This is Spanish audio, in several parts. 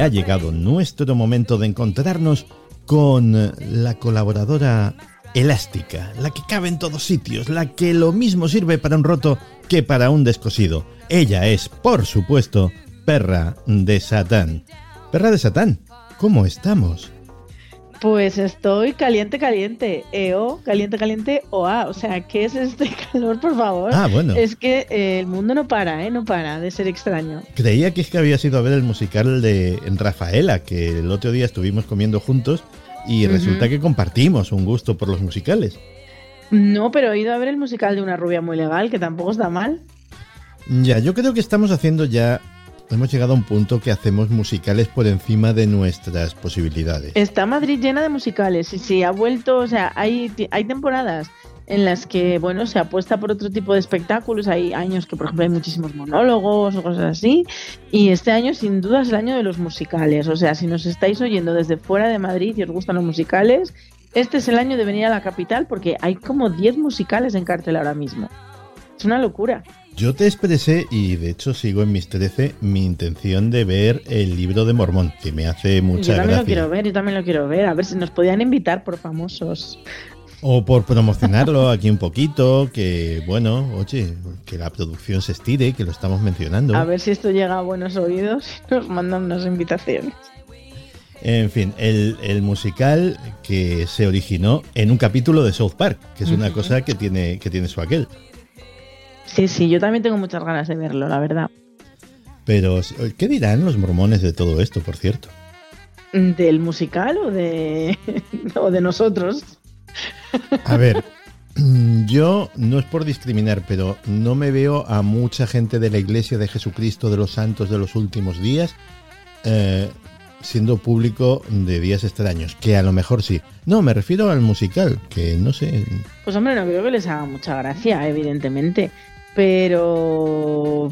Ha llegado nuestro momento de encontrarnos con la colaboradora elástica, la que cabe en todos sitios, la que lo mismo sirve para un roto que para un descosido. Ella es, por supuesto, Perra de Satán. Perra de Satán, ¿cómo estamos? Pues estoy caliente, caliente. EO, caliente, caliente, OA. O sea, ¿qué es este calor, por favor? Ah, bueno. Es que eh, el mundo no para, ¿eh? No para de ser extraño. Creía que es que había sido a ver el musical de Rafaela, que el otro día estuvimos comiendo juntos y resulta que compartimos un gusto por los musicales. No, pero he ido a ver el musical de una rubia muy legal, que tampoco está mal. Ya, yo creo que estamos haciendo ya. Hemos llegado a un punto que hacemos musicales por encima de nuestras posibilidades. Está Madrid llena de musicales y sí, ha vuelto, o sea, hay, hay temporadas en las que, bueno, se apuesta por otro tipo de espectáculos. Hay años que, por ejemplo, hay muchísimos monólogos o cosas así. Y este año, sin duda, es el año de los musicales. O sea, si nos estáis oyendo desde fuera de Madrid y os gustan los musicales, este es el año de venir a la capital porque hay como 10 musicales en cartel ahora mismo. Es una locura. Yo te expresé, y de hecho sigo en mis 13, mi intención de ver el libro de Mormón, que me hace mucha yo también gracia. lo quiero ver, yo también lo quiero ver. A ver si nos podían invitar por famosos. O por promocionarlo aquí un poquito, que bueno, oye, que la producción se estire, que lo estamos mencionando. A ver si esto llega a buenos oídos y nos mandan unas invitaciones. En fin, el, el musical que se originó en un capítulo de South Park, que es una cosa que tiene, que tiene su aquel. Sí, sí, yo también tengo muchas ganas de verlo, la verdad. Pero, ¿qué dirán los mormones de todo esto, por cierto? ¿Del musical o de, o de nosotros? A ver, yo no es por discriminar, pero no me veo a mucha gente de la Iglesia de Jesucristo de los Santos de los últimos días eh, siendo público de días extraños, que a lo mejor sí. No, me refiero al musical, que no sé. Pues hombre, no creo que les haga mucha gracia, evidentemente. Pero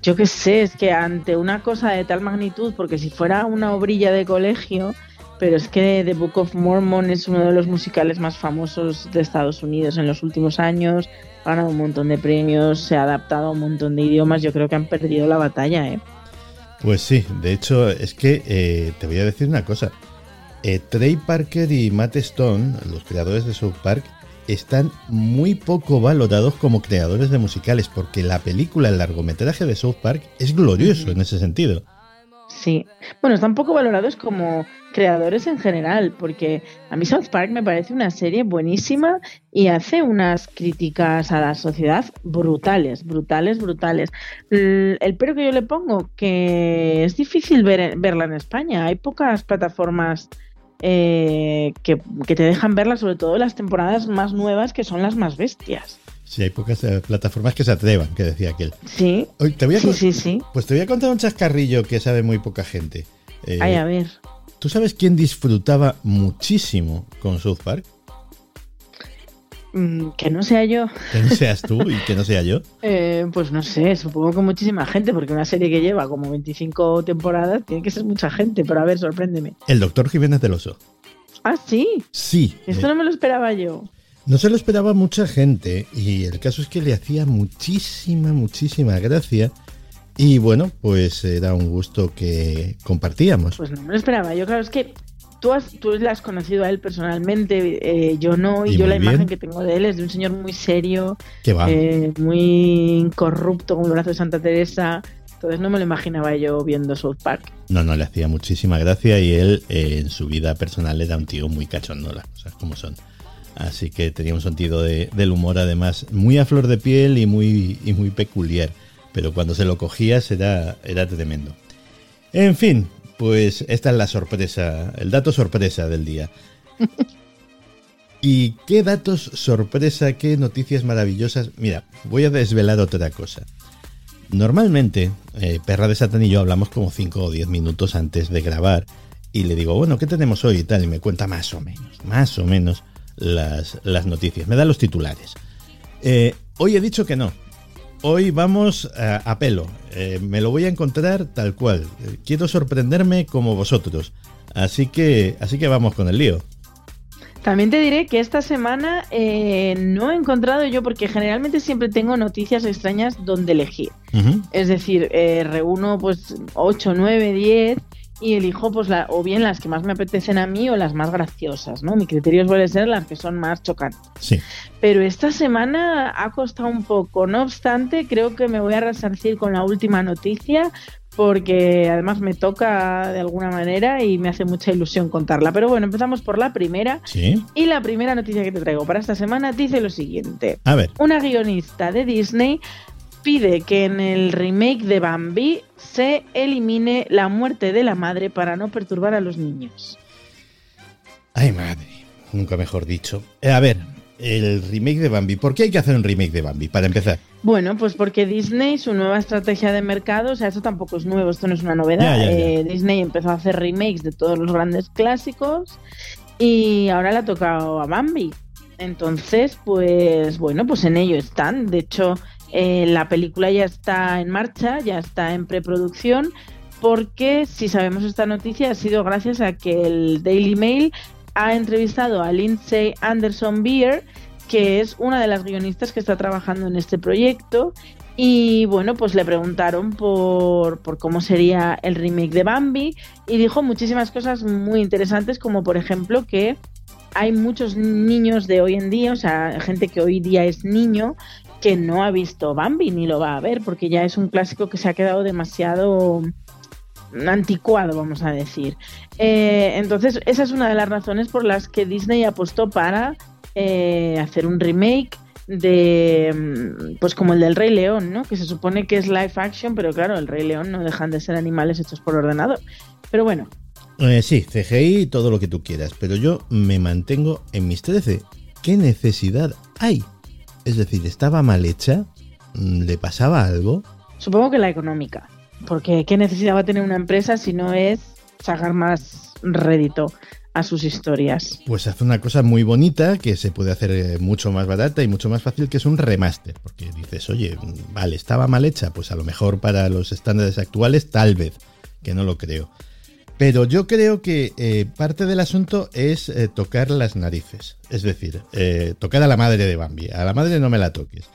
yo qué sé, es que ante una cosa de tal magnitud, porque si fuera una obrilla de colegio, pero es que The Book of Mormon es uno de los musicales más famosos de Estados Unidos en los últimos años, ha ganado un montón de premios, se ha adaptado a un montón de idiomas, yo creo que han perdido la batalla, ¿eh? Pues sí, de hecho es que eh, te voy a decir una cosa. Eh, Trey Parker y Matt Stone, los creadores de South Park, están muy poco valorados como creadores de musicales, porque la película, el largometraje de South Park es glorioso en ese sentido. Sí. Bueno, están poco valorados como creadores en general, porque a mí South Park me parece una serie buenísima y hace unas críticas a la sociedad brutales, brutales, brutales. El pero que yo le pongo, que es difícil ver, verla en España. Hay pocas plataformas eh, que, que te dejan verla, sobre todo las temporadas más nuevas, que son las más bestias. Si hay pocas eh, plataformas que se atrevan, que decía aquel. Sí, Hoy te voy a sí, sí, sí. Pues te voy a contar un chascarrillo que sabe muy poca gente. Eh, Ay, a ver. ¿Tú sabes quién disfrutaba muchísimo con South Park? Mm, que no sea yo. Que no seas tú y que no sea yo. Eh, pues no sé, supongo que muchísima gente, porque una serie que lleva como 25 temporadas tiene que ser mucha gente, pero a ver, sorpréndeme. El doctor Jiménez del Oso. Ah, sí, Sí. esto eh, no me lo esperaba yo. No se lo esperaba mucha gente y el caso es que le hacía muchísima, muchísima gracia y bueno, pues era un gusto que compartíamos. Pues no me lo esperaba yo, claro, es que tú, has, tú le has conocido a él personalmente, eh, yo no, y, Y yo la imagen bien. que tengo de él es de un señor muy serio, eh, muy incorrupto, como el brazo de Santa Teresa. Entonces no me lo imaginaba yo viendo South Park. No, no, le hacía muchísima gracia y él eh, en su vida personal era un tío muy cachondo, las cosas como son. Así que tenía un sentido de- del humor además muy a flor de piel y muy, y muy peculiar. pero cuando se lo cogías era, era tremendo. En fin, pues esta es la sorpresa, el dato sorpresa del día. ¿Y qué datos sorpresa, qué noticias maravillosas? Mira, voy a desvelar otra cosa. Normalmente, eh, Perra de Satán y yo hablamos como 5 o 10 minutos antes de grabar y le digo, bueno, ¿qué tenemos hoy y tal? Y me cuenta más o menos, más o menos las, las noticias. Me da los titulares. Eh, hoy he dicho que no. Hoy vamos a, a pelo. Eh, me lo voy a encontrar tal cual. Eh, quiero sorprenderme como vosotros. Así que, así que vamos con el lío. También te diré que esta semana eh, no he encontrado yo, porque generalmente siempre tengo noticias extrañas donde elegir. Es decir, eh, reúno pues 8, 9, 10 y elijo pues la, o bien las que más me apetecen a mí o las más graciosas, ¿no? Mi criterio suele ser las que son más chocantes. Sí. Pero esta semana ha costado un poco. No obstante, creo que me voy a resarcir con la última noticia porque además me toca de alguna manera y me hace mucha ilusión contarla. Pero bueno, empezamos por la primera. Sí. Y la primera noticia que te traigo para esta semana dice lo siguiente. A ver. Una guionista de Disney pide que en el remake de Bambi se elimine la muerte de la madre para no perturbar a los niños. Ay, madre. Nunca mejor dicho. Eh, a ver, el remake de Bambi. ¿Por qué hay que hacer un remake de Bambi? Para empezar. Bueno, pues porque Disney, su nueva estrategia de mercado, o sea, eso tampoco es nuevo, esto no es una novedad. Ya, ya, ya. Eh, Disney empezó a hacer remakes de todos los grandes clásicos y ahora le ha tocado a Bambi. Entonces, pues bueno, pues en ello están. De hecho, eh, la película ya está en marcha, ya está en preproducción, porque si sabemos esta noticia ha sido gracias a que el Daily Mail ha entrevistado a Lindsay Anderson Beer, que es una de las guionistas que está trabajando en este proyecto. Y bueno, pues le preguntaron por, por cómo sería el remake de Bambi y dijo muchísimas cosas muy interesantes, como por ejemplo que hay muchos niños de hoy en día, o sea, gente que hoy día es niño, que no ha visto Bambi ni lo va a ver, porque ya es un clásico que se ha quedado demasiado anticuado, vamos a decir. Eh, entonces, esa es una de las razones por las que Disney apostó para eh, hacer un remake de mm, pues como el del Rey León, ¿no? Que se supone que es live action, pero claro, el Rey León no dejan de ser animales hechos por ordenador. Pero bueno, Eh, sí, CGI todo lo que tú quieras, pero yo me mantengo en mis 13. ¿Qué necesidad hay? Es decir, ¿estaba mal hecha? Mm, ¿Le pasaba algo? supongo que la económica, porque qué necesidad va a tener una empresa si no es sacar más rédito a sus historias. Pues hace una cosa muy bonita que se puede hacer eh, mucho más barata y mucho más fácil, que es un remaster. Porque dices, oye, vale, estaba mal hecha, pues a lo mejor para los estándares actuales, tal vez, que no lo creo. Pero yo creo que eh, parte del asunto es eh, tocar las narices. Es decir, eh, tocar a la madre de Bambi. A la madre no me la toques.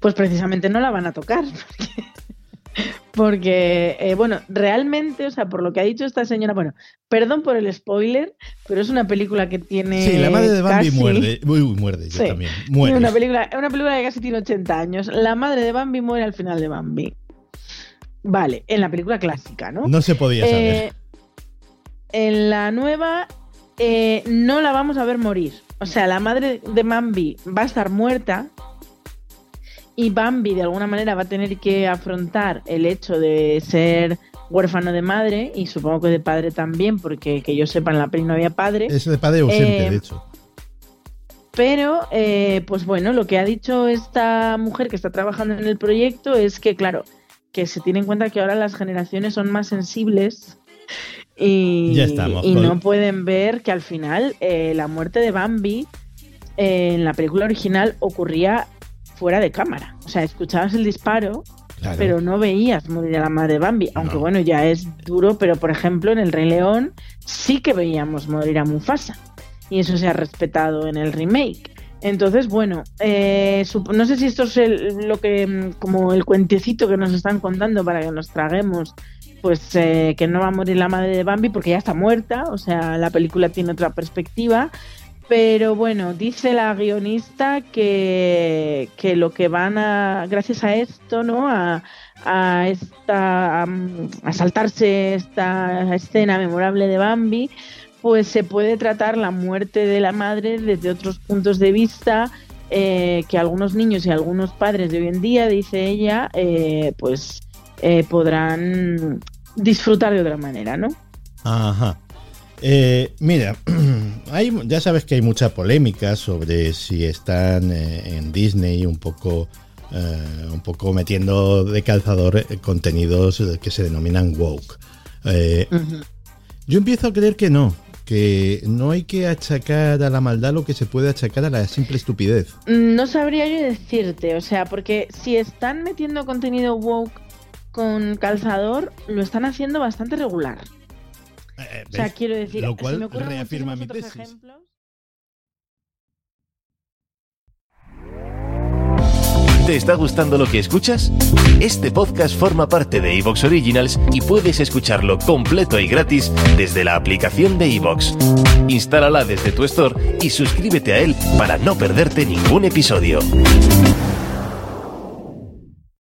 Pues precisamente no la van a tocar. Porque, porque, bueno, realmente, o sea, por lo que ha dicho esta señora, bueno, perdón por el spoiler, pero es una película que tiene. sí, la madre de Bambi casi- muerde. Uy, uy, muerde, yo Sí, también. Muere. Una película, una película que casi tiene 80 años. La madre de Bambi muere al final de Bambi. Vale, en la película clásica, ¿no? No se podía saber. En la nueva eh, no la vamos a ver morir. O sea, la madre de Bambi va a estar muerta y Bambi de alguna manera va a tener que afrontar el hecho de ser huérfano de madre y supongo que de padre también, porque que yo sepa en la peli no había padre. Es de padre ausente, eh, de hecho. Pero, eh, pues bueno, lo que ha dicho esta mujer que está trabajando en el proyecto es que, claro, que se tiene en cuenta que ahora las generaciones son más sensibles y, Ya estamos, y no pueden ver que al final eh, la muerte de Bambi eh, en la película original ocurría fuera de cámara. O sea, escuchabas el disparo, Claro. pero no veías morir a la madre de Bambi. Aunque No. bueno, ya es duro, pero por ejemplo en El Rey León sí que veíamos morir a Mufasa. Y eso se ha respetado en el remake. Entonces, bueno, eh, no sé si esto es el- lo que, mm, como el cuentecito que nos están contando para que nos traguemos, pues eh, que no va a morir la madre de Bambi porque ya está muerta, o sea, la película tiene otra perspectiva. Pero bueno, dice la guionista que, que lo que van a, gracias a esto, ¿no? A, a esta, a, saltarse esta escena memorable de Bambi, pues se puede tratar la muerte de la madre desde otros puntos de vista eh, que algunos niños y algunos padres de hoy en día, dice ella, eh, pues eh, podrán disfrutar de otra manera, ¿no? Ajá. Eh, mira, hay, ya sabes que hay mucha polémica sobre si están eh, en Disney un poco, eh, un poco metiendo de calzador contenidos que se denominan woke. Eh, yo empiezo a creer que no, que no hay que achacar a la maldad lo que se puede achacar a la simple estupidez. No sabría yo decirte, o sea, porque si están metiendo contenido woke con calzador, lo están haciendo bastante regular. Eh, O sea, quiero decir, Lo se me reafirma mi tesis. ejemplos. ¿Te está gustando lo que escuchas? Este podcast forma parte de Evox Originals y puedes escucharlo completo y gratis desde la aplicación de Evox. Instálala desde tu store y suscríbete a él para no perderte ningún episodio.